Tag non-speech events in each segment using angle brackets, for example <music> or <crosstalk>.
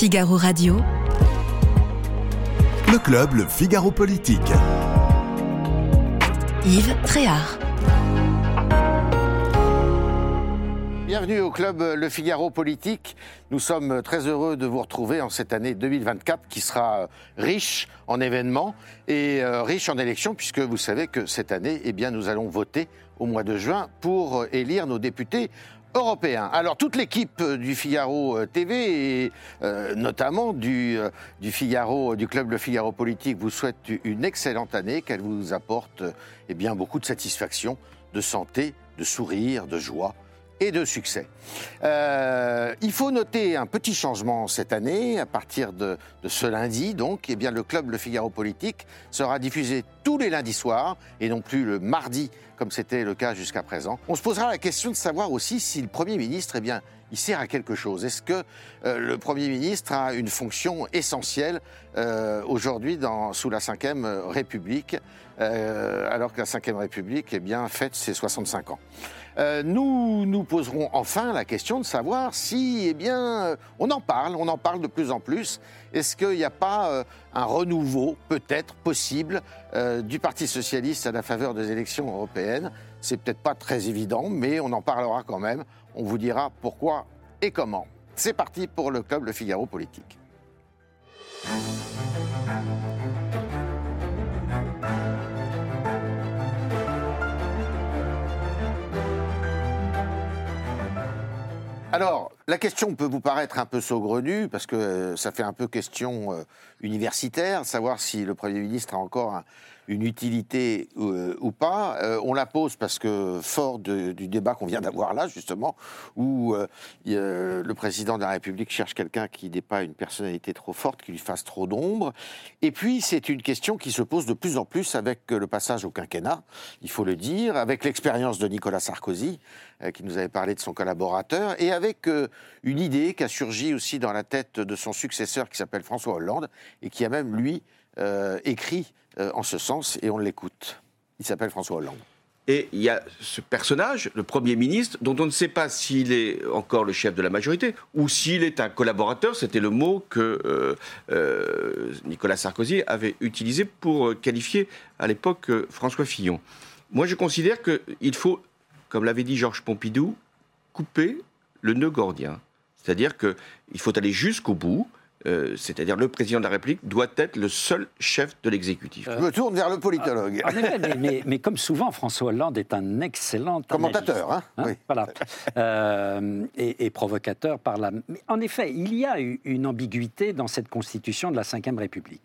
Figaro Radio. Le club, le Figaro Politique. Yves Tréhard. Bienvenue au club Le Figaro Politique. Nous sommes très heureux de vous retrouver en cette année 2024 qui sera riche en événements et euh, riche en élections puisque vous savez que cette année, eh bien, nous allons voter au mois de juin pour élire nos députés européens. Alors toute l'équipe du Figaro euh, TV et euh, notamment du, Figaro, du club Le Figaro Politique vous souhaite une excellente année, qu'elle vous apporte eh bien, beaucoup de satisfaction, de santé, de sourire, de joie et de succès. Euh, il faut noter un petit changement cette année. À partir de, de, ce lundi, donc, eh bien, le club Le Figaro Politique sera diffusé tous les lundis soirs et non plus le mardi comme c'était le cas jusqu'à présent. On se posera la question de savoir aussi si le Premier ministre, eh bien, il sert à quelque chose. Est-ce que euh, le Premier ministre a une fonction essentielle euh, aujourd'hui sous la Ve République, euh, alors que la Ve République eh bien, fête ses 65 ans? Nous nous poserons enfin la question de savoir si, eh bien, on en parle, on en parle de plus en plus. Est-ce qu'il n'y a pas euh, un renouveau, peut-être possible, euh, du Parti socialiste à la faveur des élections européennes? C'est peut-être pas très évident, mais on en parlera quand même. On vous dira pourquoi et comment. C'est parti pour le club Le Figaro Politique. Alors, la question peut vous paraître un peu saugrenue, parce que euh, ça fait un peu question euh, universitaire, savoir si le Premier ministre a encore un, une utilité euh, ou pas. Euh, on la pose parce que, fort du débat qu'on vient d'avoir là, justement, où euh, le président de la République cherche quelqu'un qui n'ait pas une personnalité trop forte, qui lui fasse trop d'ombre. Et puis, c'est une question qui se pose de plus en plus avec le passage au quinquennat, il faut le dire, avec l'expérience de Nicolas Sarkozy, qui nous avait parlé de son collaborateur, et avec une idée qui a surgi aussi dans la tête de son successeur qui s'appelle François Hollande, et qui a même, lui, écrit euh, en ce sens et on l'écoute. Il s'appelle François Hollande. Et il y a ce personnage, le Premier ministre, dont on ne sait pas s'il est encore le chef de la majorité ou s'il est un collaborateur. C'était le mot que euh, euh, Nicolas Sarkozy avait utilisé pour qualifier à l'époque François Fillon. Moi, je considère qu'il faut, comme l'avait dit Georges Pompidou, couper le nœud gordien. C'est-à-dire qu'il faut aller jusqu'au bout. Euh, c'est-à-dire le président de la République, doit être le seul chef de l'exécutif. Je me tourne vers le politologue. En effet, mais, mais, mais, comme souvent, François Hollande est un excellent commentateur, hein, hein, oui. voilà, euh, et, et, provocateur par la. Mais en effet, il y a une ambiguïté dans cette Constitution de la Ve République.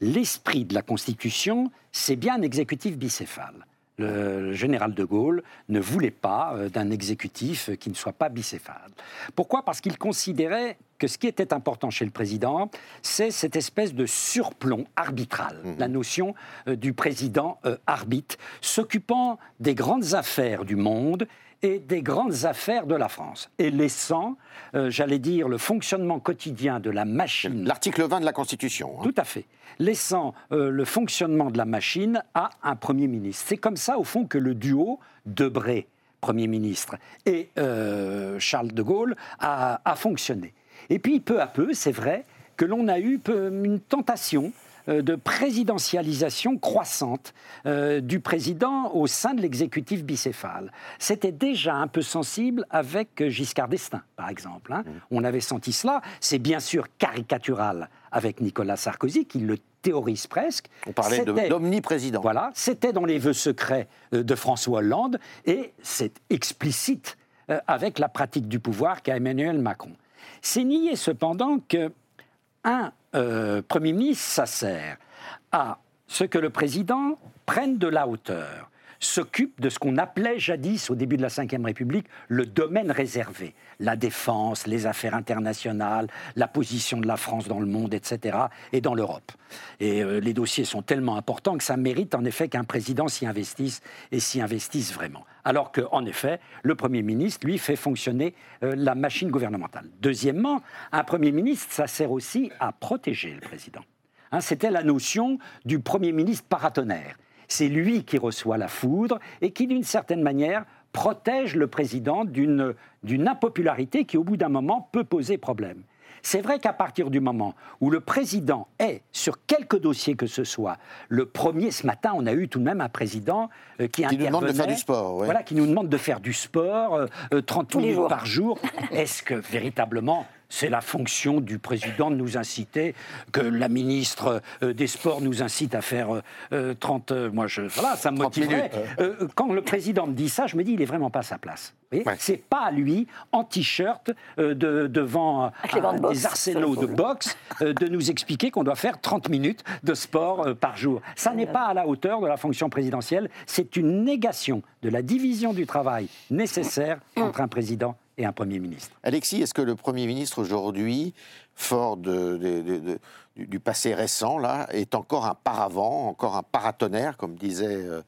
L'esprit de la Constitution, c'est bien un exécutif bicéphale le général de Gaulle ne voulait pas euh, d'un exécutif qui ne soit pas bicéphale. Pourquoi? Parce qu'il considérait que ce qui était important chez le président, c'est cette espèce de surplomb arbitral, mmh. la notion euh, du président euh, arbitre, s'occupant des grandes affaires du monde et des grandes affaires de la France, et laissant, euh, j'allais dire, le fonctionnement quotidien de la machine. L'article 20 de la Constitution. Hein. Tout à fait. Laissant euh, le fonctionnement de la machine à un Premier ministre. C'est comme ça, au fond, que le duo Debré, Premier ministre, et euh, Charles de Gaulle a, a fonctionné. Et puis, peu à peu, c'est vrai que l'on a eu une tentation euh, de présidentialisation croissante euh, du président au sein de l'exécutif bicéphale. C'était déjà un peu sensible avec Giscard d'Estaing, par exemple. Hein. Mmh. On avait senti cela. C'est bien sûr caricatural avec Nicolas Sarkozy, qui le théorise presque. On parlait d'omniprésident. Voilà, c'était dans les vœux secrets euh, de François Hollande et c'est explicite avec la pratique du pouvoir qu'a Emmanuel Macron. C'est nier cependant que un euh, Premier ministre, ça sert à ce que le président prenne de la hauteur, s'occupe de ce qu'on appelait jadis, au début de la Ve République, le domaine réservé. La défense, les affaires internationales, la position de la France dans le monde, etc., et dans l'Europe. Et euh, les dossiers sont tellement importants que ça mérite en effet qu'un président s'y investisse et s'y investisse vraiment. Alors qu'en effet, le Premier ministre, lui, fait fonctionner euh, la machine gouvernementale. Deuxièmement, un Premier ministre, ça sert aussi à protéger le président. Hein, C'était la notion du Premier ministre paratonnerre c'est lui qui reçoit la foudre et qui, d'une certaine manière, protège le président d'une impopularité qui, au bout d'un moment, peut poser problème. C'est vrai qu'à partir du moment où le président est, sur quelques dossiers que ce soit, le premier, ce matin, on a eu tout de même un président euh, qui, Qui nous demande de faire du sport, ouais. Voilà, qui nous demande de faire du sport, euh, euh, 30 Tous les minutes jours. par jour. <laughs> Est-ce que véritablement c'est la fonction du président de nous inciter, que la ministre euh, des Sports nous incite à faire euh, euh, 30... euh, moi, je, voilà, ça me 30 motiverait. Euh, quand le président me dit ça, je me dis, il est vraiment pas à sa place. Ouais. C'est pas à lui, en t-shirt, euh, de- devant euh, de des arsenaux de boxe, euh, de nous expliquer qu'on doit faire 30 minutes de sport euh, par jour. Ça n'est pas à la hauteur de la fonction présidentielle. C'est une négation de la division du travail nécessaire entre un président et un Premier ministre. Alexis, est-ce que le Premier ministre aujourd'hui, fort de- de- de- de- du, du passé récent, là, est encore un paravent, encore un paratonnerre, comme disait euh,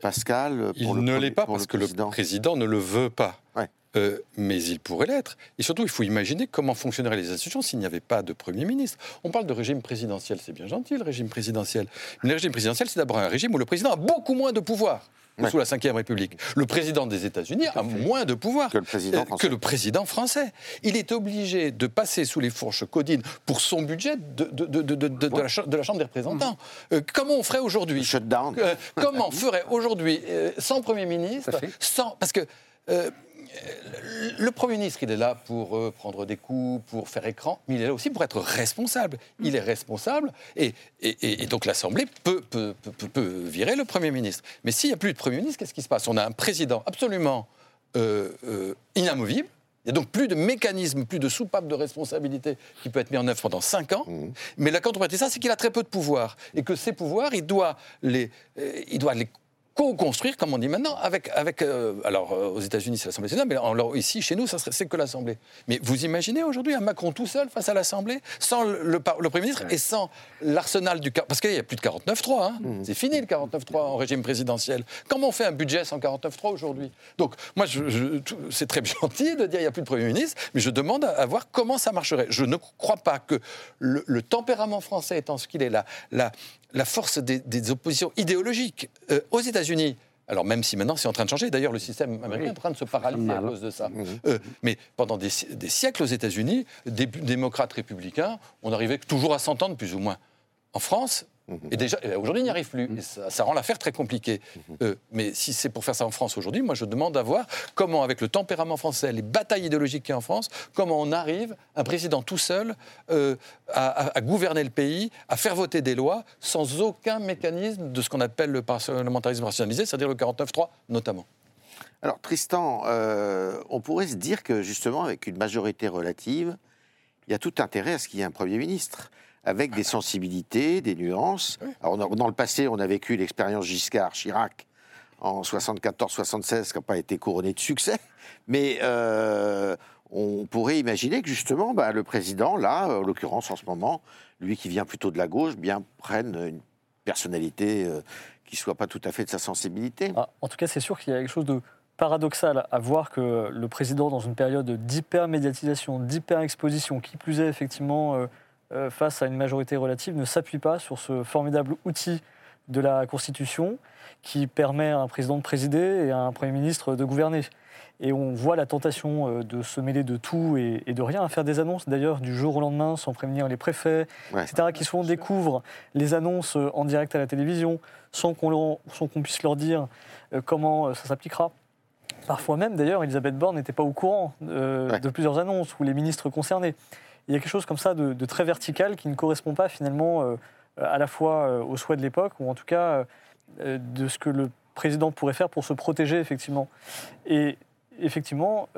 Pascal pour Il le ne l'est pas parce que le président président ne le veut pas. Ouais. Euh, mais il pourrait l'être. Et surtout, il faut imaginer comment fonctionneraient les institutions s'il n'y avait pas de Premier ministre. On parle de régime présidentiel, c'est bien gentil le régime présidentiel. Mais le régime présidentiel, c'est d'abord un régime où le président a beaucoup moins de pouvoir que Ouais. sous la Ve République. Le président des États-Unis a moins de pouvoir Que le président euh, français. que le président français. Il est obligé de passer sous les fourches codines pour son budget de, de- de- de- la, Chambre des représentants. Mmh. Euh, comment on ferait aujourd'hui? Shutdown. euh, comment on ferait aujourd'hui euh, sans Premier ministre, sans parce que le Premier ministre, il est là pour euh, prendre des coups, pour faire écran, mais il est là aussi pour être responsable. Il est responsable et, et- et- et donc l'Assemblée peut, peut- peut- peut- peut virer le Premier ministre. Mais s'il n'y a plus de Premier ministre, qu'est-ce qui se passe? On a un président absolument euh, euh, inamovible. Il n'y a donc plus de mécanisme, plus de soupape de responsabilité qui peut être mis en œuvre pendant cinq ans. Mais la contrepartie de ça, c'est qu'il a très peu de pouvoir. Et que ces pouvoirs, il doit les, il doit les co-construire, comme on dit maintenant, avec, avec euh, alors euh, aux États-Unis c'est l'Assemblée nationale, mais alors, ici chez nous ça serait- c'est que l'Assemblée. Mais vous imaginez aujourd'hui un Macron tout seul face à l'Assemblée, sans le, le Premier ministre et sans l'arsenal du parce qu'il n'y a plus de 49-3, hein. c'est fini le 49-3 en régime présidentiel. Comment on fait un budget sans 49-3 aujourd'hui? Donc moi je- je- tout- c'est très gentil de dire il n'y a plus de Premier ministre, mais je demande à, à voir comment ça marcherait. Je ne crois pas que le, le tempérament français étant ce qu'il est, la, la, la force des, des oppositions idéologiques euh, aux États-Unis. Alors même si maintenant c'est en train de changer, d'ailleurs le système américain est en train de se paralyser à cause de ça. Euh, mais pendant des, si- des siècles aux États-Unis, des démocrates républicains, on arrivait toujours à s'entendre plus ou moins. En France, et déjà et aujourd'hui il n'y arrive plus. Et ça, ça rend l'affaire très compliquée. Euh, mais si c'est pour faire ça en France aujourd'hui, moi je demande à voir comment, avec le tempérament français, les batailles idéologiques qu'il y a en France, comment on arrive, un président tout seul, euh, à, à- à gouverner le pays, à faire voter des lois sans aucun mécanisme de ce qu'on appelle le parlementarisme rationalisé, c'est-à-dire le 49-3 notamment. Alors Tristan, euh, on pourrait se dire que justement, avec une majorité relative, il y a tout intérêt à ce qu'il y ait un Premier ministre, avec des sensibilités, des nuances. Alors, on a- dans le passé, on a vécu l'expérience Giscard-Chirac en 74-76, qui n'a pas été couronnée de succès, mais euh, on pourrait imaginer que justement, bah, le président, là, en l'occurrence en ce moment, lui qui vient plutôt de la gauche, bien prenne une personnalité euh, qui soit pas tout à fait de sa sensibilité. Ah, en tout cas, c'est sûr qu'il y a quelque chose de paradoxal à voir que le président, dans une période d'hyper-médiatisation, d'hyper-exposition, qui plus est effectivement euh, euh, face à une majorité relative, ne s'appuie pas sur ce formidable outil de la Constitution qui permet à un président de présider et à un Premier ministre de gouverner. Et on voit la tentation euh, de se mêler de tout et, et de rien, à faire des annonces d'ailleurs du jour au lendemain sans prévenir les préfets, Ouais. etc., qui souvent découvrent les annonces euh, en direct à la télévision sans qu'on puisse leur dire comment ça s'appliquera. Parfois même, d'ailleurs, Elisabeth Borne n'était pas au courant euh, Ouais. de plusieurs annonces ou les ministres concernés. Il y a quelque chose comme ça de, très vertical qui ne correspond pas finalement euh, à la fois euh, aux souhaits de l'époque ou en tout cas euh, de ce que le président pourrait faire pour se protéger effectivement. Et effectivement,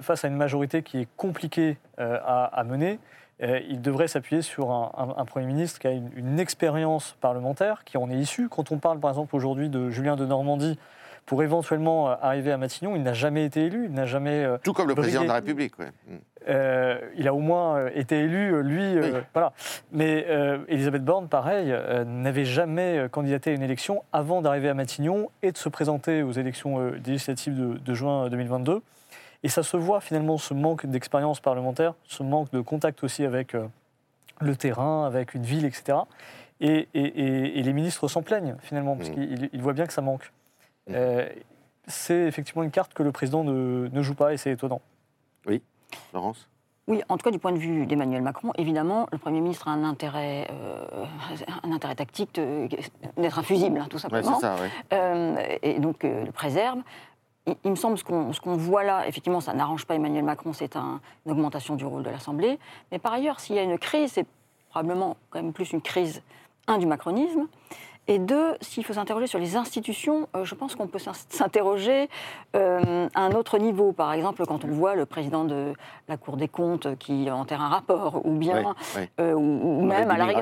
face à une majorité qui est compliquée à, mener, il devrait s'appuyer sur un Premier ministre qui a une, une expérience parlementaire, qui en est issu. Quand on parle par exemple aujourd'hui de Julien de Normandie, pour éventuellement euh, arriver à Matignon, il n'a jamais été élu, il n'a jamais... euh, Tout comme le président de la. République. ouais. Mm. euh, il a au moins euh, été élu, lui, euh, voilà. Mais euh, Elisabeth Borne, pareil, n'avait jamais candidaté à une élection avant d'arriver à Matignon et de se présenter aux élections législatives de, de juin 2022. Et ça se voit finalement, ce manque d'expérience parlementaire, ce manque de contact aussi avec le terrain, avec une ville, etc. Et, et- et- et les ministres s'en plaignent finalement, parce Mhm. qu'ils ils voient bien que ça manque. Mhm. Euh, c'est effectivement une carte que le président ne, ne joue pas et c'est étonnant. Laurence Oui, en tout cas, du point de vue d'Emmanuel Macron, évidemment, le Premier ministre a un intérêt, euh, un intérêt tactique d'être infusible, hein, tout Ouais, simplement. c'est ça, ouais. Euh, et donc euh, le préserve. Il, il me semble ce qu'on ce qu'on voit là, effectivement, ça n'arrange pas Emmanuel Macron, c'est un- une augmentation du rôle de l'Assemblée. Mais par ailleurs, s'il y a une crise, c'est probablement quand même plus une crise, un, du macronisme, et deux, s'il faut s'interroger sur les institutions, euh, je pense qu'on peut s'in- <laughs> s'interroger euh, à un autre niveau. Par exemple, quand on voit le président de la Cour des comptes qui enterre un rapport, ou bien, Ouais, ouais. euh, ou, On même à la là,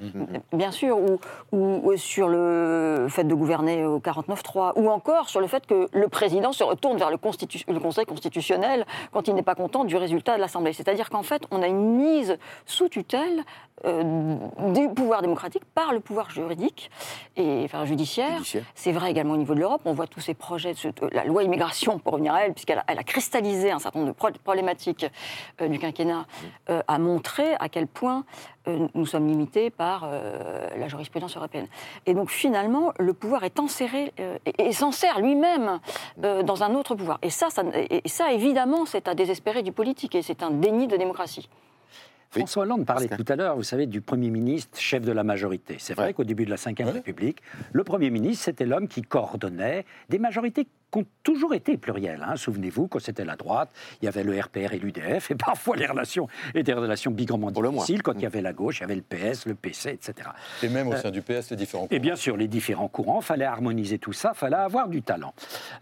oui. Bien sûr, ou, ou- ou sur le fait de gouverner au 49-3, ou encore sur le fait que le président se retourne vers le, constitu- le Conseil constitutionnel quand il n'est pas content du résultat de l'Assemblée. C'est-à-dire qu'en fait, on a une mise sous tutelle euh, du pouvoir démocratique par le pouvoir juridique et enfin, judiciaire. Judiciaire. C'est vrai également au niveau de l'Europe. On voit tous ces projets, la loi immigration, pour revenir à elle, puisqu'elle a, elle a cristallisé un certain nombre de pro- problématiques euh, du quinquennat, euh, a montré à quel point euh, nous sommes limités par euh, la jurisprudence européenne. Et donc finalement, le pouvoir est enserré euh, et, et s'en sert lui-même euh, dans un autre pouvoir. Et ça, ça, et ça évidemment, c'est à désespérer du politique et c'est un déni de démocratie. François Hollande parlait tout à l'heure, vous savez, du Premier ministre, chef de la majorité. C'est vrai Ouais. qu'au début de la Ve Ouais. République, le Premier ministre, c'était l'homme qui coordonnait des majorités qui ont toujours été plurielles. hein. Souvenez-vous, quand c'était la droite, il y avait le RPR et l'UDF, et <laughs> parfois les relations étaient des relations bigrement difficiles. Quand il y avait la gauche, il y avait le PS, le PC, etc. Et même au sein du PS, les différents Et bien sûr, les différents courants, fallait harmoniser tout ça, fallait avoir du talent.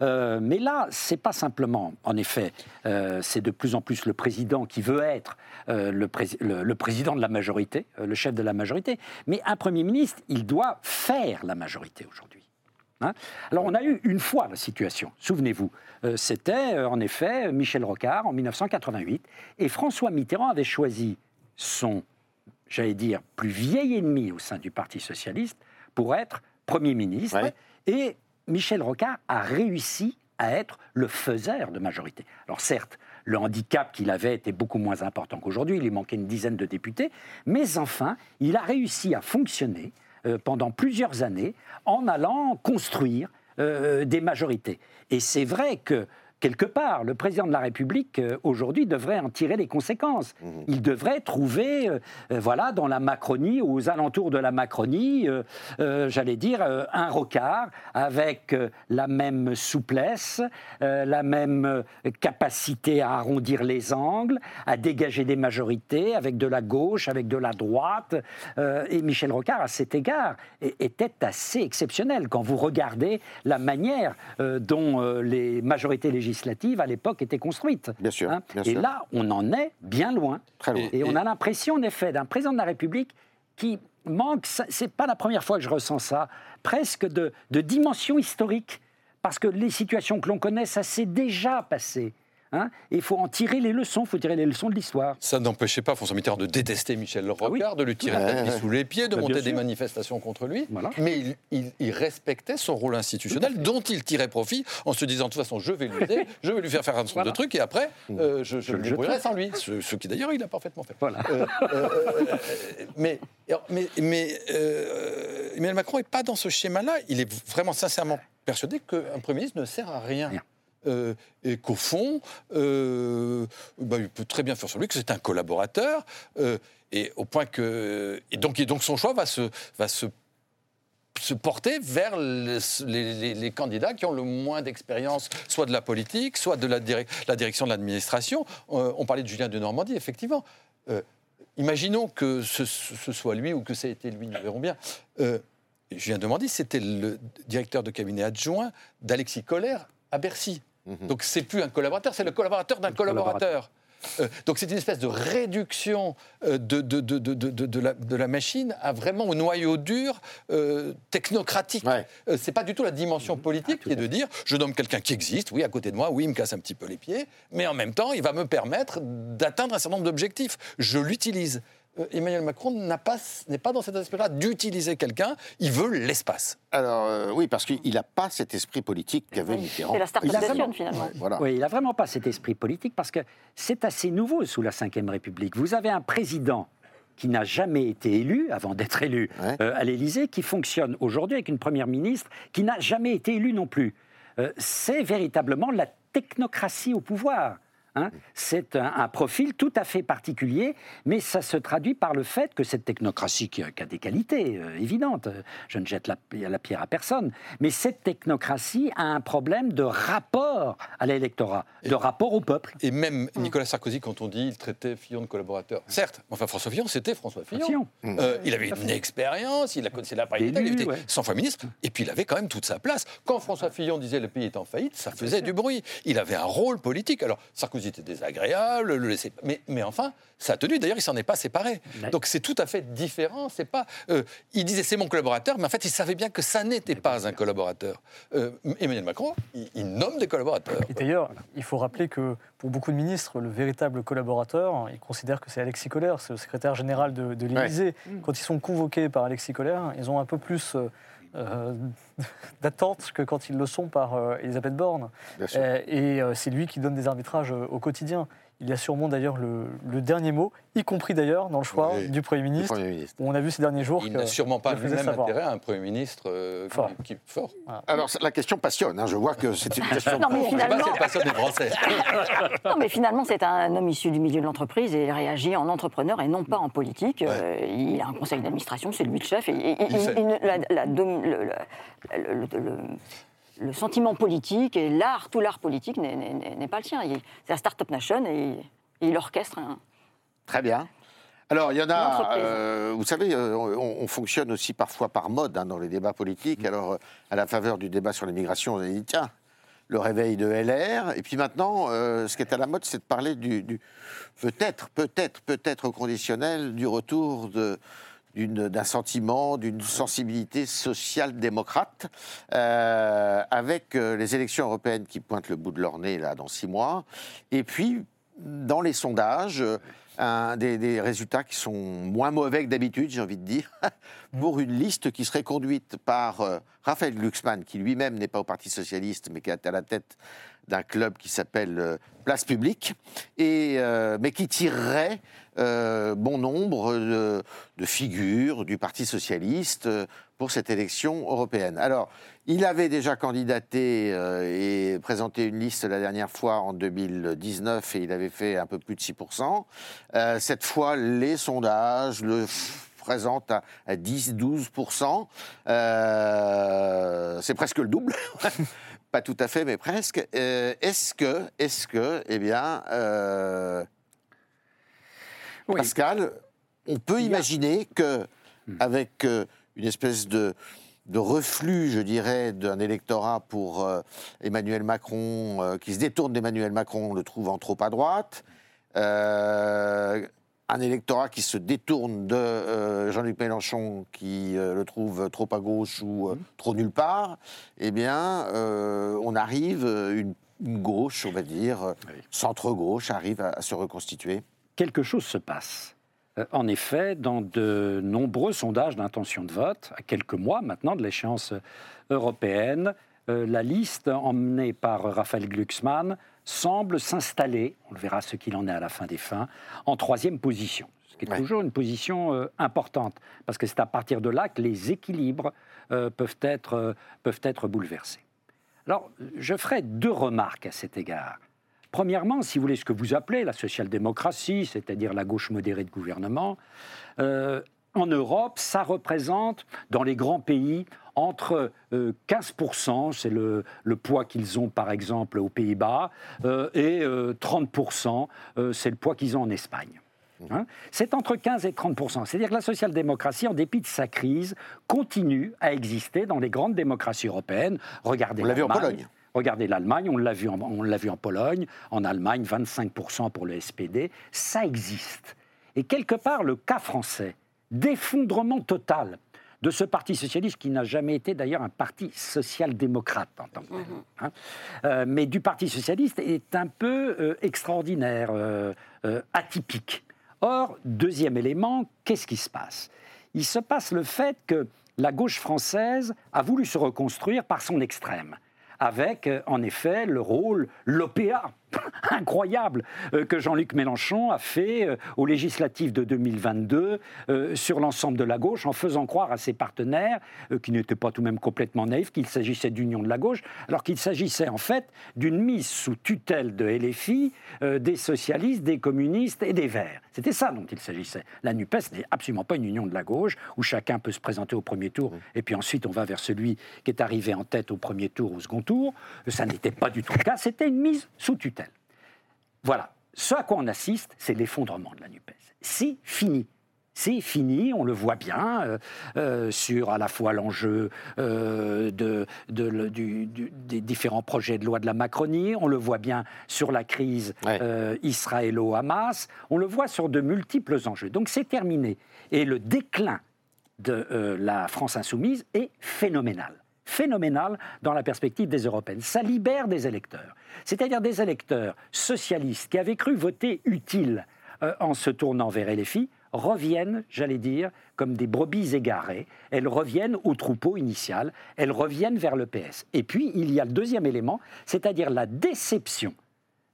Euh, mais là, c'est pas simplement, en effet, euh, c'est de plus en plus le président qui veut être euh, le, pré- le- le président de la majorité, euh, le chef de la majorité. Mais un premier ministre, il doit faire la majorité aujourd'hui. Hein Alors, on a eu une fois la situation, souvenez-vous. Euh, C'était, en effet, Michel Rocard en 1988. Et François Mitterrand avait choisi son j'allais dire, plus vieil ennemi au sein du Parti socialiste pour être Premier ministre. Ouais. Et Michel Rocard a réussi à être le faiseur de majorité. Alors certes, le handicap qu'il avait était beaucoup moins important qu'aujourd'hui, il lui manquait une dizaine de députés, mais enfin, il a réussi à fonctionner euh, pendant plusieurs années en allant construire euh, des majorités. Et c'est vrai que quelque part, le président de la République euh, aujourd'hui devrait en tirer les conséquences. Il devrait trouver, euh, euh, voilà, dans la Macronie, aux alentours de la Macronie, euh, j'allais dire, un rocard avec la même souplesse, la même capacité à arrondir les angles, à dégager des majorités avec de la gauche, avec de la droite. Et Michel Rocard, à cet égard, était assez exceptionnel quand vous regardez la manière dont les majorités législatives à l'époque étaient construites. Hein. Bien sûr, bien et sûr. là, on en est bien loin. Très loin. Et, Et- on a l'impression, en effet, d'un président de la République qui manque, c'est pas la première fois que je ressens ça, presque de, de dimension historique. Parce que les situations que l'on connaît, ça s'est déjà passé. Hein. Et il faut en tirer les leçons, il faut tirer les leçons de l'histoire. Ça n'empêchait pas François Mitterrand de détester Michel Rocard, oui. de lui tirer tapis ouais. sous les pieds, de Bah, monter des sûr. manifestations contre lui. Voilà. Mais il, il- il respectait son rôle institutionnel, dont il tirait profit en se disant de toute façon, je vais l'user, <laughs> je vais lui faire faire un certain nombre de trucs, et après, euh, je, je le sans lui. Ce, ce qui d'ailleurs, il a parfaitement fait. Voilà. Euh, euh, euh, mais mais, mais euh, Emmanuel Macron n'est pas dans ce schéma-là. Il est vraiment sincèrement persuadé qu'un Premier ministre ne sert à rien. Rien. Euh, et qu'au fond, euh, bah, il peut très bien faire sur lui, que c'est un collaborateur, euh, et au point que. Donc, son choix va se, porter vers les, candidats qui ont le moins d'expérience, soit de la politique, soit de la, direc- la direction de l'administration. On parlait de Julien de Normandie, effectivement. Imaginons que ce, soit lui ou que ça ait été lui, nous verrons bien. Julien de Normandie, c'était le directeur de cabinet adjoint d'Alexis Collère à Bercy. Mhm. Donc c'est plus un collaborateur, c'est le collaborateur d'un collaborateur. Euh, donc c'est une espèce de réduction euh, de, de, de, de, de, de la, de la machine à vraiment au noyau dur euh, technocratique. Ouais. Euh, c'est pas du tout la dimension politique qui est de dire je nomme quelqu'un qui existe, oui, à côté de moi, oui, il me casse un petit peu les pieds, mais en même temps, il va me permettre d'atteindre un certain nombre d'objectifs. Je l'utilise. Euh, Emmanuel Macron pas- n'est pas dans cet aspect-là d'utiliser quelqu'un, il veut l'espace. Alors, euh, oui, parce qu'il n'a pas cet esprit politique qu'avait Mitterrand. C'est la vraiment- finalement. Voilà. Oui, il n'a vraiment pas cet esprit politique parce que c'est assez nouveau sous la Ve République. Vous avez un président qui n'a jamais été élu avant d'être élu Ouais. euh, à l'Élysée, qui fonctionne aujourd'hui avec une première ministre qui n'a jamais été élue non plus. Euh, c'est véritablement la technocratie au pouvoir. Hein. C'est un, un profil tout à fait particulier, mais ça se traduit par le fait que cette technocratie, qui a, qui a des qualités euh, évidentes, euh, je ne jette la, la pierre à personne, mais cette technocratie a un problème de rapport à l'électorat, de rapport au peuple. Et même Nicolas Sarkozy, quand on dit il traitait Fillon de collaborateur, certes, enfin François Fillon, c'était François Fillon. Fillon. Euh, il avait une expérience, il a connaissé l'appareil d'État, il était ouais. 100 fois ministre, et puis il avait quand même toute sa place. Quand François Fillon disait le pays est en faillite, ça faisait du bruit. Il avait un rôle politique. Alors Sarkozy était désagréable, le laissait, mais, mais enfin, ça a tenu. D'ailleurs, il s'en est pas séparé. Ouais. Donc c'est tout à fait différent. C'est pas. euh, il disait c'est mon collaborateur, mais en fait, il savait bien que ça n'était pas un collaborateur. Euh, Emmanuel Macron, il, il nomme des collaborateurs. Et d'ailleurs, il faut rappeler que pour beaucoup de ministres, le véritable collaborateur, ils considèrent que c'est Alexis Kohler, c'est le secrétaire général de, de l'Élysée. Quand ils sont convoqués par Alexis Kohler, ils ont un peu plus euh, <laughs> d'attente que quand ils le sont par euh, Elisabeth Borne. Euh, et c'est lui qui donne des arbitrages au quotidien. Il y a sûrement d'ailleurs le, le dernier mot, y compris d'ailleurs dans le choix Oui. du Premier Le ministre, Premier ministre. où on a vu ces derniers jours Il n'a sûrement pas lui-même savoir. intérêt à un Premier ministre euh, qui- Fort. Qui, fort. Alors, la question passionne. hein, Je vois que c'est une question. <laughs> Non, mais finalement, passionne des Français. <laughs> non, mais finalement, c'est un homme issu du milieu de l'entreprise et il réagit en entrepreneur et non pas en politique. Euh, il a un conseil d'administration, c'est lui le chef. Et, et- Il il- fait. il ne- la- la dom- le, le- le- sentiment politique et l'art, tout l'art politique n'est- pas le sien. C'est la Startup Nation et, il- orchestre un, Très bien. Alors, il y en a, euh, vous savez, euh, on, on fonctionne aussi parfois par mode hein, dans les débats politiques. Alors, euh, à la faveur du débat sur l'immigration, on a dit, tiens, le réveil de LR. Et puis maintenant, euh, ce qui est à la mode, c'est de parler du, du- peut-être, peut-être, peut-être conditionnel du retour de d'un sentiment, d'une sensibilité social-démocrate, euh, avec euh, les élections européennes qui pointent le bout de leur nez là dans six mois, et puis dans les sondages, euh, des, résultats qui sont moins mauvais que d'habitude, j'ai envie de dire, <laughs> pour une liste qui serait conduite par Raphaël Glucksmann, qui lui-même n'est pas au Parti socialiste, mais qui est à la tête d'un club qui s'appelle euh, Place Publique, et, euh, mais qui tirerait euh, bon nombre de, figures du Parti socialiste pour cette élection européenne. Alors, il avait déjà candidaté et présenté une liste la dernière fois en 2019 et il avait fait un peu plus de 6%. Euh, cette fois, les sondages le présentent à, à 10-12%. Euh, C'est presque le double. <laughs> Pas tout à fait, mais presque. Euh, est-ce que, est-ce que, eh bien, euh, Oui. Pascal, on peut a- imaginer que, avec euh, une espèce de, de reflux, je dirais, d'un électorat pour Emmanuel Macron, qui se détourne d'Emmanuel Macron, le trouvant trop à droite, un électorat qui se détourne de euh, Jean-Luc Mélenchon, qui euh, le trouve trop à gauche ou euh, trop nulle part, eh bien, on arrive, une, une gauche, on va dire, centre-gauche, arrive à- à se reconstituer. quelque chose se passe. En effet, dans de nombreux sondages d'intention de vote, à quelques mois maintenant de l'échéance européenne, la liste emmenée par Raphaël Glucksmann semble s'installer, on le verra ce qu'il en est à la fin des fins, en troisième position. Ce qui est Ouais. toujours une position euh, importante, parce que c'est à partir de là que les équilibres euh, peuvent, être, euh, peuvent être bouleversés. Alors, je ferai deux remarques à cet égard. Premièrement, si vous voulez, ce que vous appelez la social-démocratie, c'est-à-dire la gauche modérée de gouvernement, en Europe, ça représente, dans les grands pays, entre euh, 15%, c'est le, le poids qu'ils ont par exemple aux Pays-Bas, euh, et euh, 30%, euh, c'est le poids qu'ils ont en Espagne. Hein? C'est entre 15 et 30% C'est-à-dire que la social-démocratie, en dépit de sa crise, continue à exister dans les grandes démocraties européennes. Regardez On l'a vu en l'Allemagne. Pologne. Regardez l'Allemagne, on l'a vu, en- on l'a vu en Pologne, en Allemagne, 25% pour le SPD, ça existe. Et quelque part, le cas français, d'effondrement total de ce Parti socialiste, qui n'a jamais été d'ailleurs un parti social-démocrate en tant que tel, hein, euh, mais du Parti socialiste est un peu euh, extraordinaire, euh, atypique. Or, deuxième élément, qu'est-ce qui se passe? Il se passe le fait que la gauche française a voulu se reconstruire par son extrême avec en effet le rôle, l'OPA, <laughs> incroyable euh, que Jean-Luc Mélenchon a fait euh, aux législatives de 2022 euh, sur l'ensemble de la gauche en faisant croire à ses partenaires, qui n'étaient pas tout de même complètement naïfs, qu'il s'agissait d'union de la gauche, alors qu'il s'agissait en fait d'une mise sous tutelle de LFI des socialistes, des communistes et des Verts. C'était ça dont il s'agissait. La NUPES n'est absolument pas une union de la gauche où chacun peut se présenter au premier tour et puis ensuite on va vers celui qui est arrivé en tête au premier tour ou au second tour. Ça n'était pas du tout le cas, c'était une mise sous tutelle. Voilà. Ce à quoi on assiste, c'est l'effondrement de la NUPES. C'est fini. C'est fini, on le voit bien euh, euh, sur à la fois l'enjeu euh, de, des différents projets de loi de la Macronie, on le voit bien sur la crise israélo-Hamas, on le voit sur de multiples enjeux. Donc c'est terminé. Et le déclin de la France insoumise est phénoménal phénoménal dans la perspective des européennes. Ça libère des électeurs, c'est-à-dire des électeurs socialistes qui avaient cru voter utile euh, en se tournant vers LFI, reviennent, j'allais dire, comme des brebis égarées. Elles reviennent au troupeau initial, elles reviennent vers le PS. Et puis, il y a le deuxième élément, c'est-à-dire la déception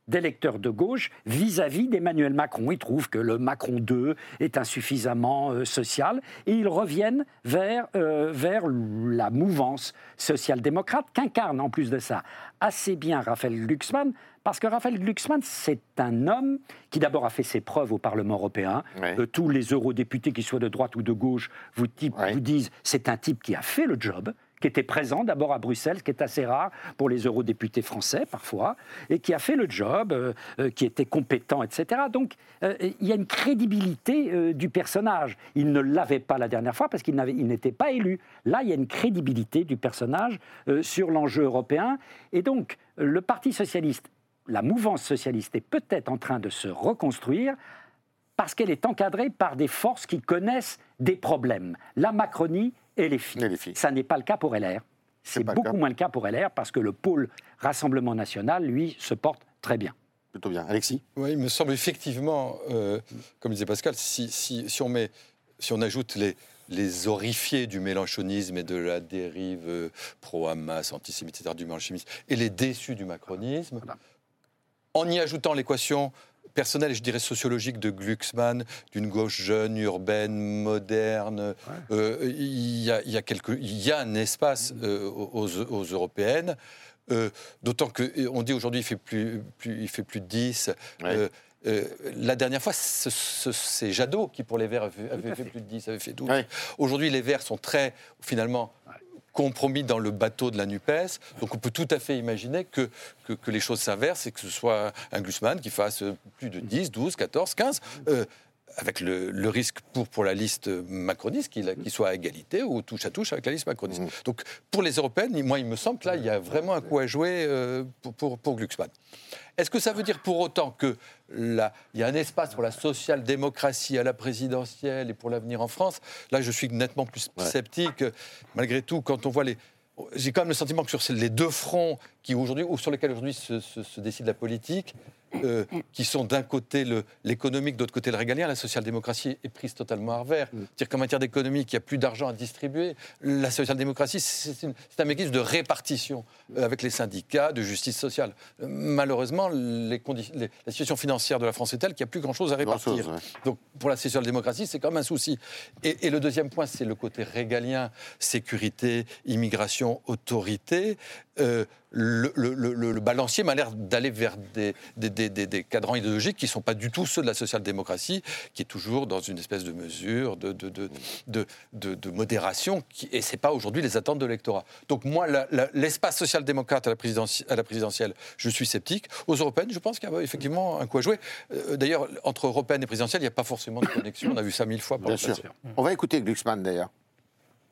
d'électeurs de gauche vis-à-vis d'Emmanuel Macron. Ils trouvent que le Macron 2 est insuffisamment euh, social et ils reviennent vers, euh, vers la mouvance social-démocrate qu'incarne en plus de ça assez bien Raphaël Glucksmann, parce que Raphaël Glucksmann, c'est un homme qui d'abord a fait ses preuves au Parlement européen. Euh, tous les eurodéputés, qu'ils soient de droite ou de gauche, vous, vous disent c'est un type qui a fait le job qui était présent d'abord à Bruxelles, ce qui est assez rare pour les eurodéputés français parfois, et qui a fait le job, euh, euh, qui était compétent, etc. Donc euh, il y a une crédibilité du personnage. Il ne l'avait pas la dernière fois parce qu'il n'était pas élu. Là, il y a une crédibilité du personnage sur l'enjeu européen. Et donc le Parti socialiste, la mouvance socialiste est peut-être en train de se reconstruire parce qu'elle est encadrée par des forces qui connaissent des problèmes. La Macronie et les filles. Ça n'est pas le cas pour LR. C'est beaucoup moins le cas pour LR parce que le pôle Rassemblement national, lui, se porte très bien. Plutôt bien. Alexis? Oui, il me semble effectivement, euh, comme disait Pascal, si, si, si, on, met, si on ajoute les, les horrifiés du mélanchonisme et de la dérive euh, pro-Hamas, antisémite, etc., du mélanchonisme, et les déçus du macronisme, en y ajoutant l'équation personnel et je dirais sociologique de Glucksmann, d'une gauche jeune, urbaine, moderne. Euh, il y, a, y, y, a un espace euh, aux, européennes. Euh, d'autant qu'on dit aujourd'hui il fait plus, plus, il fait plus de 10. la dernière fois, c'est Jadot qui, pour les Verts, avait, fait plus de 10, avait fait 12. Aujourd'hui, les Verts sont très, finalement, compromis dans le bateau de la NUPES. Donc on peut tout à fait imaginer que, que, les choses s'inversent et que ce soit un Glucksmann qui fasse plus de 10, 12, 14, 15. Avec le, risque pour, pour la liste macroniste qu'il soit à égalité ou touche à touche avec la liste macroniste. Mmh. Donc pour les européennes, moi il me semble que là il y a vraiment un coup à jouer euh, pour, pour, pour Glucksmann. Est-ce que ça veut dire pour autant qu'il y a un espace pour la social-démocratie à la présidentielle et pour l'avenir en France? Là, je suis nettement plus sceptique. Malgré tout, quand on voit les, j'ai quand même le sentiment que sur les deux fronts qui aujourd'hui, ou sur lesquels aujourd'hui se, décide la politique, euh, qui sont d'un côté l'économique, d'autre côté le régalien, la social-démocratie est prise totalement à revers. Mm. C'est-à-dire qu'en matière d'économie, il n'y a plus d'argent à distribuer. La social-démocratie, c'est un mécanisme de répartition euh, avec les syndicats, de justice sociale. Euh, malheureusement, les la situation financière de la France est telle qu'il n'y a plus grand-chose à répartir. Donc pour la social-démocratie, c'est quand même un souci. Et, et le deuxième point, c'est le côté régalien, sécurité, immigration, autorité. Euh, le, le, balancier m'a l'air d'aller vers des, des, des, cadrans idéologiques qui ne sont pas du tout ceux de la social-démocratie, qui est toujours dans une espèce de mesure de, de, de, de modération, qui, et ce n'est pas aujourd'hui les attentes de l'électorat. Donc moi, l'espace social-démocrate à, à, la présidentielle, je suis sceptique. Aux européennes, je pense qu'il y a effectivement un coup à jouer. Euh, d'ailleurs, entre européennes et présidentielles, il n'y a pas forcément de connexion. On a vu ça mille fois. Bien sûr. On va écouter Glucksmann d'ailleurs.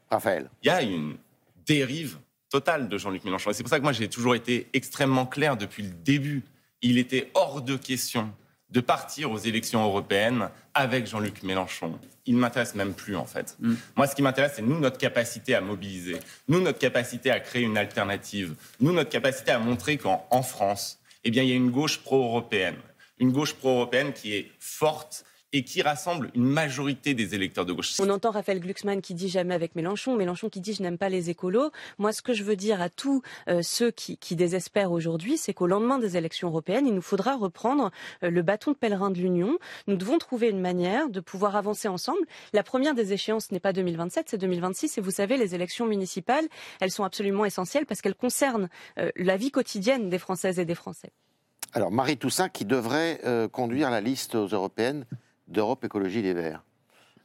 Raphaël. Il y a une dérive total de Jean-Luc Mélenchon. Et c'est pour ça que moi, j'ai toujours été extrêmement clair depuis le début. Il était hors de question de partir aux élections européennes avec Jean-Luc Mélenchon. Il ne m'intéresse même plus, en fait. Mm. Moi, ce qui m'intéresse, c'est nous, notre capacité à mobiliser, nous, notre capacité à créer une alternative, nous, notre capacité à montrer qu'en France, eh bien, il y a une gauche pro-européenne. Une gauche pro-européenne qui est forte et qui rassemble une majorité des électeurs de gauche. On entend Raphaël Glucksmann qui dit jamais avec Mélenchon, Mélenchon qui dit je n'aime pas les écolos. Moi, ce que je veux dire à tous euh, ceux qui, qui désespèrent aujourd'hui, c'est qu'au lendemain des élections européennes, il nous faudra reprendre euh, le bâton de pèlerin de l'Union. Nous devons trouver une manière de pouvoir avancer ensemble. La première des échéances n'est pas 2027, c'est 2026. Et vous savez, les élections municipales, elles sont absolument essentielles parce qu'elles concernent euh, la vie quotidienne des Françaises et des Français. Alors, Marie Toussaint qui devrait euh, conduire la liste aux européennes d'Europe Écologie Les Verts.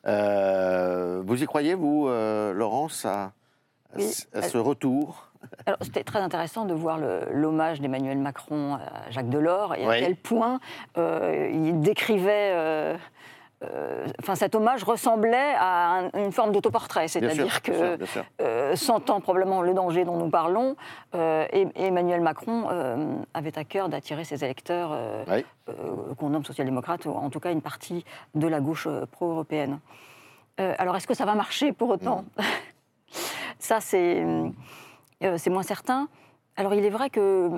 Euh, vous y croyez, vous, euh, Laurence, à, à Oui, ce- à ce retour? Alors, c'était très intéressant de voir l'hommage d'Emmanuel Macron à Jacques Delors et Oui. à quel point euh, il décrivait. Euh, Enfin, cet hommage ressemblait à un- une forme d'autoportrait, c'est-à-dire que, euh, sentant probablement le danger dont nous parlons, euh, et- Emmanuel Macron avait à cœur d'attirer ses électeurs Oui. qu'on nomme social-démocrates, ou en tout cas une partie de la gauche pro-européenne. Alors, est-ce que ça va marcher pour autant <laughs> Ça, c'est euh, moins certain. Alors, il est vrai que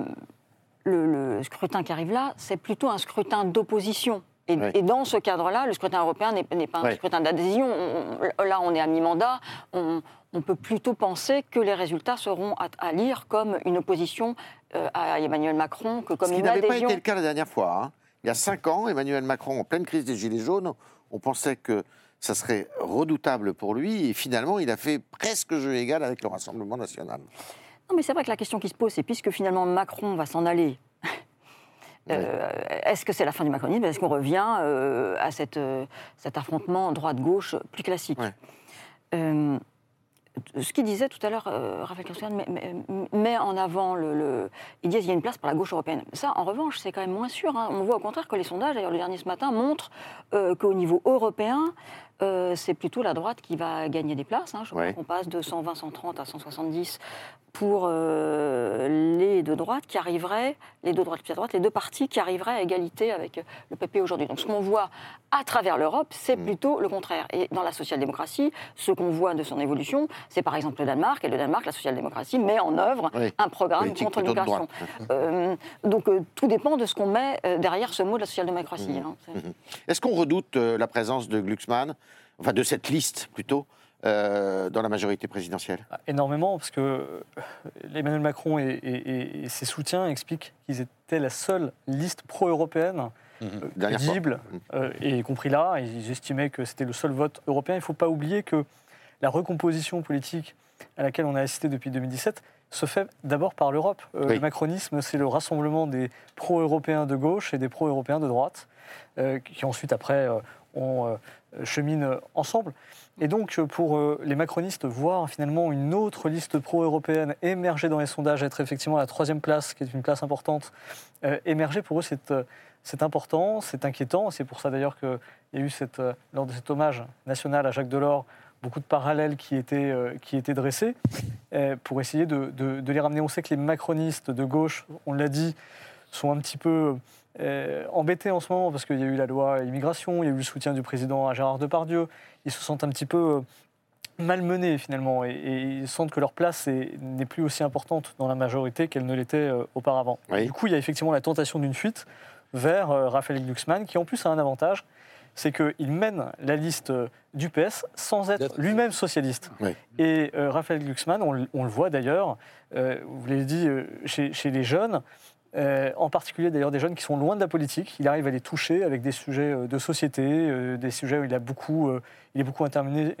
le, le scrutin qui arrive là, c'est plutôt un scrutin d'opposition. Et, Oui. et dans ce cadre-là, le scrutin européen n'est pas un Oui. scrutin d'adhésion. On- on- Là, on est à mi-mandat. On, on peut plutôt penser que les résultats seront à, à lire comme une opposition euh, à Emmanuel Macron que comme Ce qui une n'avait pas été le cas la dernière fois. hein. Il y a cinq ans, Emmanuel Macron, en pleine crise des Gilets jaunes, on pensait que ça serait redoutable pour lui, et finalement, il a fait presque jeu égal avec le Rassemblement national. Non, mais c'est vrai que la question qui se pose, c'est puisque finalement Macron va s'en aller, euh, est-ce que c'est la fin du macronisme? Est-ce qu'on revient euh, à cette, euh, cet affrontement droite-gauche plus classique? Ce qu'il disait tout à l'heure, Raphaël Glucksmann met, met- met en avant le, le- Il dit qu'il y a une place pour la gauche européenne. Ça, en revanche, c'est quand même moins sûr. hein. On voit au contraire que les sondages, d'ailleurs le dernier ce matin, montrent qu'au niveau européen, euh, c'est plutôt la droite qui va gagner des places. hein. Je crois Ouais. qu'on passe de 120, 130 à 170 pour euh, les deux droites qui arriveraient, les deux droites droite, les deux partis qui arriveraient à égalité avec euh, le PP aujourd'hui. Donc ce qu'on voit à travers l'Europe, c'est Mm. plutôt le contraire. Et dans la social-démocratie, ce qu'on voit de son évolution, c'est par exemple le Danemark. Et le Danemark, la social-démocratie met en œuvre Oui. un programme Politique contre l'immigration. Euh, donc euh, tout dépend de ce qu'on met derrière ce mot de la social-démocratie. Mm. hein. C'est- Est-ce qu'on redoute la présence de Glucksmann, enfin de cette liste plutôt, euh, dans la majorité présidentielle Ah, Énormément, parce que euh, Emmanuel Macron et, et- et ses soutiens expliquent qu'ils étaient la seule liste pro-européenne euh, crédible, euh, et y compris là, ils estimaient que c'était le seul vote européen. Il ne faut pas oublier que la recomposition politique à laquelle on a assisté depuis 2017 se fait d'abord par l'Europe. Oui. Le macronisme, c'est le rassemblement des pro-européens de gauche et des pro-européens de droite, qui ensuite, après, euh, euh, chemine ensemble. Et donc, euh, pour euh, les macronistes, voir finalement une autre liste pro-européenne émerger dans les sondages, être effectivement à la troisième place, qui est une place importante, émerger pour eux, c'est important, c'est inquiétant. C'est pour ça d'ailleurs qu'il y a eu, cette, lors de cet hommage national à Jacques Delors, beaucoup de parallèles qui étaient, qui étaient dressés pour essayer de- de les ramener. On sait que les macronistes de gauche, on l'a dit, sont un petit peu euh, embêtés en ce moment parce qu'il y a eu la loi immigration, il y a eu le soutien du président à Gérard Depardieu. Ils se sentent un petit peu euh, malmenés finalement et, et ils sentent que leur place est- n'est plus aussi importante dans la majorité qu'elle ne l'était euh, auparavant. Oui. Du coup, il y a effectivement la tentation d'une fuite vers euh, Raphaël Glucksmann qui en plus a un avantage, c'est qu'il mène la liste euh, du PS sans être lui-même socialiste. Oui. Et Raphaël Glucksmann, on, le- on le voit d'ailleurs, vous l'avez dit, chez, chez les jeunes, euh, en particulier d'ailleurs des jeunes qui sont loin de la politique, il arrive à les toucher avec des sujets euh, de société, euh, des sujets où il, a beaucoup, euh, il est beaucoup intervenu,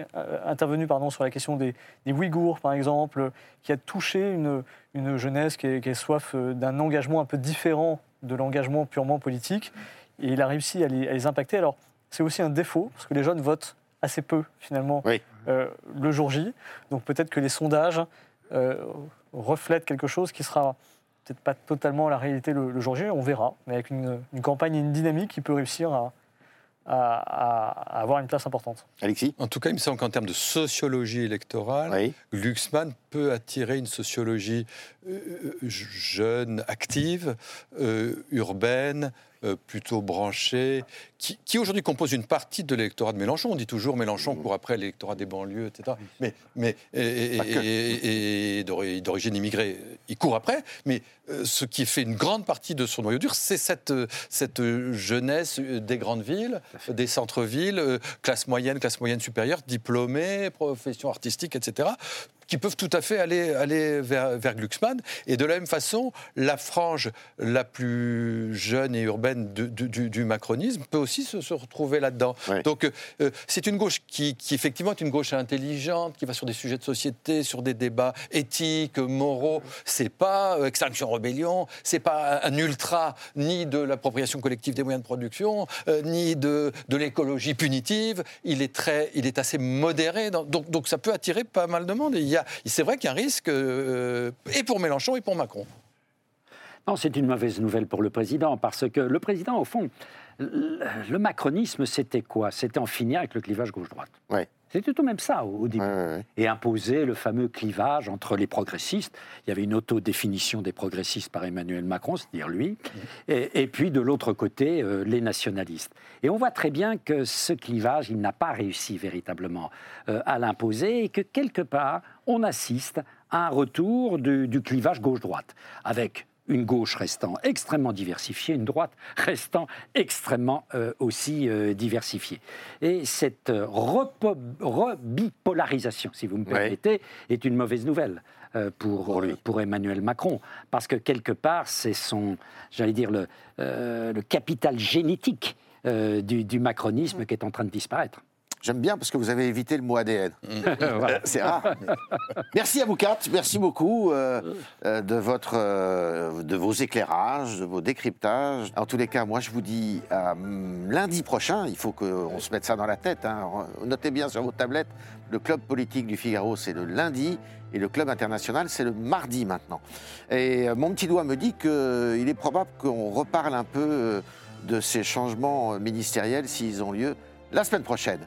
intervenu pardon, sur la question des, des Ouïghours, par exemple, qui a touché une, une jeunesse qui, est- qui soif d'un engagement un peu différent de l'engagement purement politique. Et il a réussi à les, à les impacter. Alors, c'est aussi un défaut, parce que les jeunes votent assez peu, finalement, Oui. le jour J. Donc peut-être que les sondages reflètent quelque chose qui sera peut-être pas totalement la réalité le, le jour J, on verra, mais avec une, une campagne et une dynamique qui peut réussir à, à- à- à avoir une place importante. Alexis? En tout cas, il me semble qu'en termes de sociologie électorale, Oui. Glucksmann peut attirer une sociologie euh, jeune, active, euh, urbaine, euh, plutôt branchés, qui, qui aujourd'hui composent une partie de l'électorat de Mélenchon. On dit toujours Mélenchon court après l'électorat des banlieues, etc. Mais, mais et, d'origine immigrée, il court après. Mais euh, ce qui fait une grande partie de son noyau dur, c'est cette, euh, cette euh, jeunesse euh, des grandes villes, des centres-villes, euh, classe moyenne, classe moyenne supérieure, diplômés, profession artistique, etc., qui peuvent tout à fait aller, aller vers, vers Glucksmann. Et de la même façon, la frange la plus jeune et urbaine du, du macronisme peut aussi se, se retrouver là-dedans. Donc, euh, c'est une gauche qui, qui, effectivement, est une gauche intelligente, qui va sur des sujets de société, sur des débats éthiques, moraux. C'est pas euh, Extinction Rébellion, c'est pas un ultra ni de l'appropriation collective des moyens de production, euh, ni de, de l'écologie punitive. Il est, très, il est assez modéré. dans- donc, donc, ça peut attirer pas mal de monde. Et il y a- c'est vrai qu'il y a un risque, euh, et pour Mélenchon et pour Macron. Non, c'est une mauvaise nouvelle pour le président, parce que le président, au fond, le, le macronisme, c'était quoi? C'était en finir avec le clivage gauche-droite. Ouais. C'était tout de même ça au, au début. Ouais, ouais, ouais. Et imposer le fameux clivage entre les progressistes. Il y avait une autodéfinition des progressistes par Emmanuel Macron, c'est-à-dire lui, et, et puis de l'autre côté, euh, les nationalistes. Et on voit très bien que ce clivage, il n'a pas réussi véritablement euh, à l'imposer et que quelque part, on assiste à un retour du, du clivage gauche-droite, avec une gauche restant extrêmement diversifiée, une droite restant extrêmement euh, aussi euh, diversifiée. Et cette euh, rebipolarisation, si vous me permettez, est une mauvaise nouvelle. euh, pour, Pour lui. pour Emmanuel Macron, parce que quelque part, c'est son, j'allais dire, le, le capital génétique du, du macronisme qui est en train de disparaître. J'aime bien parce que vous avez évité le mot ADN. <laughs> Voilà. C'est rare. merci à vous quatre, merci beaucoup euh, euh, de, votre, euh, de vos éclairages, de vos décryptages. En tous les cas, moi je vous dis à hum, lundi prochain, il faut qu'on se mette ça dans la tête. hein. Notez bien sur vos tablettes, le club politique du Figaro c'est le lundi et le club international c'est le mardi maintenant. Et euh, mon petit doigt me dit qu'il est probable qu'on reparle un peu euh, de ces changements ministériels s'ils ont lieu la semaine prochaine.